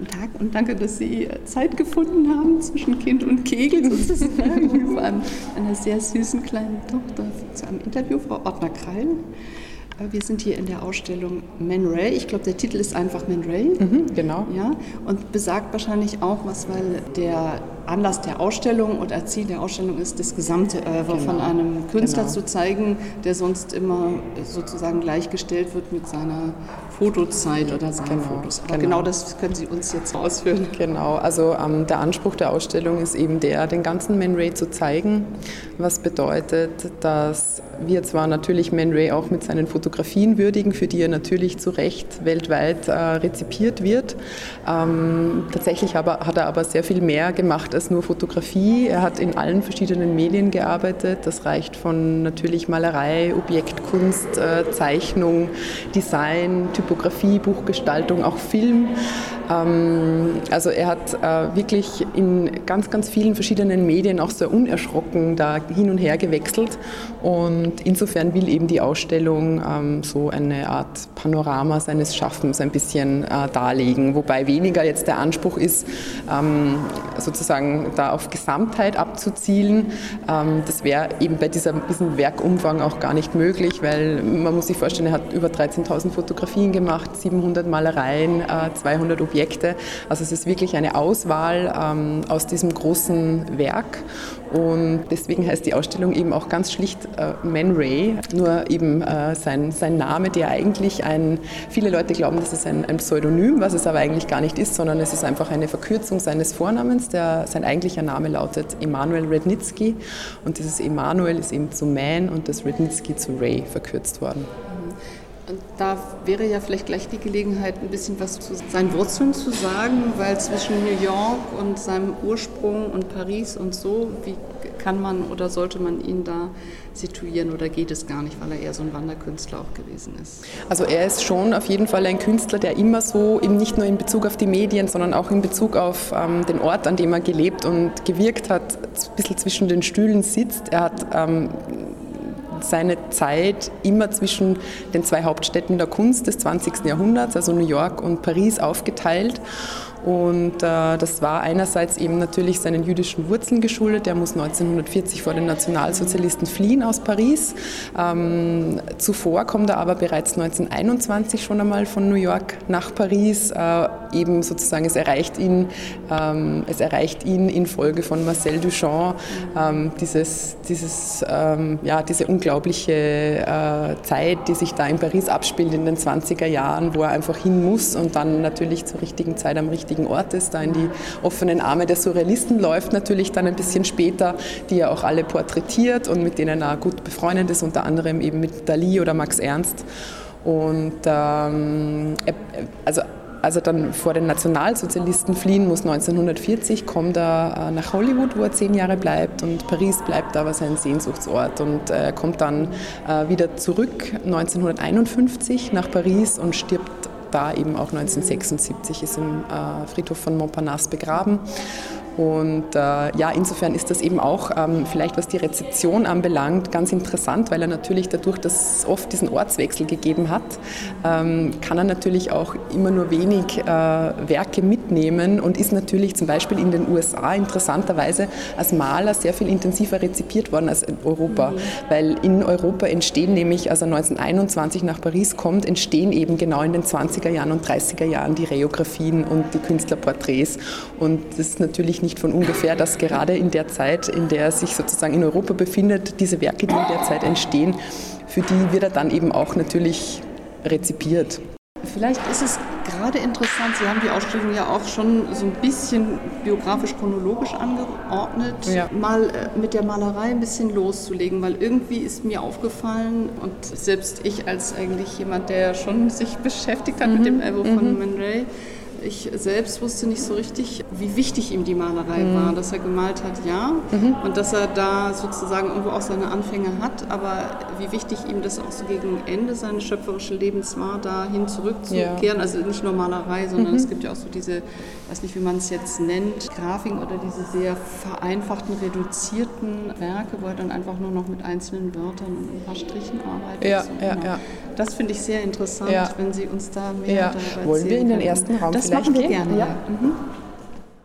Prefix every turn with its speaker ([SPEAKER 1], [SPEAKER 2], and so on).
[SPEAKER 1] Guten Tag und danke, dass Sie Zeit gefunden haben zwischen Kind und Kegel sozusagen. Einer sehr süßen kleinen Tochter zu einem Interview, Frau Ortner-Krall. Wir sind hier in der Ausstellung Man Ray. Ich glaube, der Titel ist einfach Man Ray.
[SPEAKER 2] Mhm, genau.
[SPEAKER 1] Ja, und besagt wahrscheinlich auch was, weil der Anlass der Ausstellung und Ziel der Ausstellung ist, das gesamte Oeuvre genau. von einem Künstler genau. zu zeigen, der sonst immer sozusagen gleichgestellt wird mit seiner Fotozeit oder seinen genau. Fotos. Aber genau. genau. das können Sie uns jetzt ausführen.
[SPEAKER 2] Genau, also ähm, der Anspruch der Ausstellung ist eben der, den ganzen Man Ray zu zeigen, was bedeutet, dass wir zwar natürlich Man Ray auch mit seinen Fotografien würdigen, für die er natürlich zu Recht weltweit äh, rezipiert wird. Ähm, tatsächlich aber, hat er aber sehr viel mehr gemacht als nur Fotografie. Er hat in allen verschiedenen Medien gearbeitet. Das reicht von natürlich Malerei, Objektkunst, äh, Zeichnung, Design, Typografie, Buchgestaltung, auch Film. Ähm, also er hat äh, wirklich in ganz, ganz vielen verschiedenen Medien auch sehr unerschrocken da hin und her gewechselt. Und insofern will eben die Ausstellung ähm, so eine Art Panorama seines Schaffens ein bisschen äh, darlegen. Wobei weniger jetzt der Anspruch ist, ähm, sozusagen da auf Gesamtheit abzuzielen. das wäre eben bei dieser, diesem Werkumfang auch gar nicht möglich, weil man muss sich vorstellen, er hat über 13.000 Fotografien gemacht, 700 Malereien, 200 äh, Objekte. Objekte. Also es ist wirklich eine Auswahl ähm, aus diesem großen Werk und deswegen heißt die Ausstellung eben auch ganz schlicht äh, Man Ray, nur eben äh, sein, sein Name, der eigentlich ein, viele Leute glauben, das ist ein, ein, Pseudonym, was es aber eigentlich gar nicht ist, sondern es ist einfach eine Verkürzung seines Vornamens. Der, sein eigentlicher Name lautet Emanuel Rednitsky und dieses Emanuel ist eben zu Man und das Rednitsky zu Ray verkürzt worden.
[SPEAKER 1] Und da wäre ja vielleicht gleich die Gelegenheit, ein bisschen was zu seinen Wurzeln zu sagen, weil zwischen New York und seinem Ursprung und Paris und so, wie kann man oder sollte man ihn da situieren oder geht es gar nicht, weil er eher so ein Wanderkünstler auch gewesen ist?
[SPEAKER 2] Also er ist schon auf jeden Fall ein Künstler, der immer so, eben nicht nur in Bezug auf die Medien, sondern auch in Bezug auf ähm, den Ort, an dem er gelebt und gewirkt hat, ein bisschen zwischen den Stühlen sitzt. Er hat ähm, seine Zeit immer zwischen den zwei Hauptstädten der Kunst des 20. Jahrhunderts, also New York und Paris, aufgeteilt. Und äh, das war einerseits eben natürlich seinen jüdischen Wurzeln geschuldet. Er muss 1940 vor den Nationalsozialisten fliehen aus Paris. Ähm, zuvor kommt er aber bereits 1921 schon einmal von New York nach Paris. Äh, eben sozusagen, es erreicht ihn, ähm, es erreicht ihn infolge von Marcel Duchamp ähm, dieses, dieses, ähm, ja, diese unglaubliche äh, Zeit, die sich da in Paris abspielt in den 20er Jahren, wo er einfach hin muss und dann natürlich zur richtigen Zeit am richtigen richtigen ist, da in die offenen Arme der Surrealisten läuft, natürlich dann ein bisschen später, die er auch alle porträtiert und mit denen er gut befreundet ist, unter anderem eben mit Dali oder Max Ernst. Und ähm, also als er dann vor den Nationalsozialisten fliehen muss, 1940, kommt er äh, nach Hollywood, wo er zehn Jahre bleibt und Paris bleibt aber sein Sehnsuchtsort und er kommt dann äh, wieder zurück 1951 nach Paris und stirbt da eben auch 1976 ist im äh, Friedhof von Montparnasse begraben. Und äh, ja, insofern ist das eben auch ähm, vielleicht, was die Rezeption anbelangt, ganz interessant, weil er natürlich dadurch, dass es oft diesen Ortswechsel gegeben hat, ähm, kann er natürlich auch immer nur wenig äh, Werke mitnehmen und ist natürlich zum Beispiel in den USA interessanterweise als Maler sehr viel intensiver rezipiert worden als in Europa, mhm. weil in Europa entstehen nämlich, als er 1921 nach Paris kommt, entstehen eben genau in den 20er Jahren und 30er Jahren die Reografien und die Künstlerporträts und das ist natürlich nicht nicht von ungefähr, dass gerade in der Zeit, in der er sich sozusagen in Europa befindet, diese Werke, die in der Zeit entstehen, für die wird er dann eben auch natürlich rezipiert.
[SPEAKER 1] Vielleicht ist es gerade interessant, Sie haben die Ausstellung ja auch schon so ein bisschen biografisch-chronologisch angeordnet, ja. mal äh, mit der Malerei ein bisschen loszulegen, weil irgendwie ist mir aufgefallen und selbst ich als eigentlich jemand, der schon sich beschäftigt hat mhm. mit dem von mhm. Man Ray, ich selbst wusste nicht so richtig, wie wichtig ihm die Malerei mhm. war. Dass er gemalt hat, ja. Mhm. Und dass er da sozusagen irgendwo auch seine Anfänge hat. Aber wie wichtig ihm das auch so gegen Ende seines schöpferischen Lebens war, dahin zurückzukehren. Ja. Also nicht nur Malerei, sondern mhm. es gibt ja auch so diese, ich weiß nicht, wie man es jetzt nennt, Grafiken oder diese sehr vereinfachten, reduzierten Werke, wo er dann einfach nur noch mit einzelnen Wörtern und ein paar Strichen arbeitet.
[SPEAKER 2] Ja, so, ja, genau. ja.
[SPEAKER 1] Das finde ich sehr interessant, wenn Sie uns da mehr
[SPEAKER 2] ja. darüber erzählen. Wollen wir in den ersten Raum
[SPEAKER 1] das Das machen wir gerne. Ja. Mhm.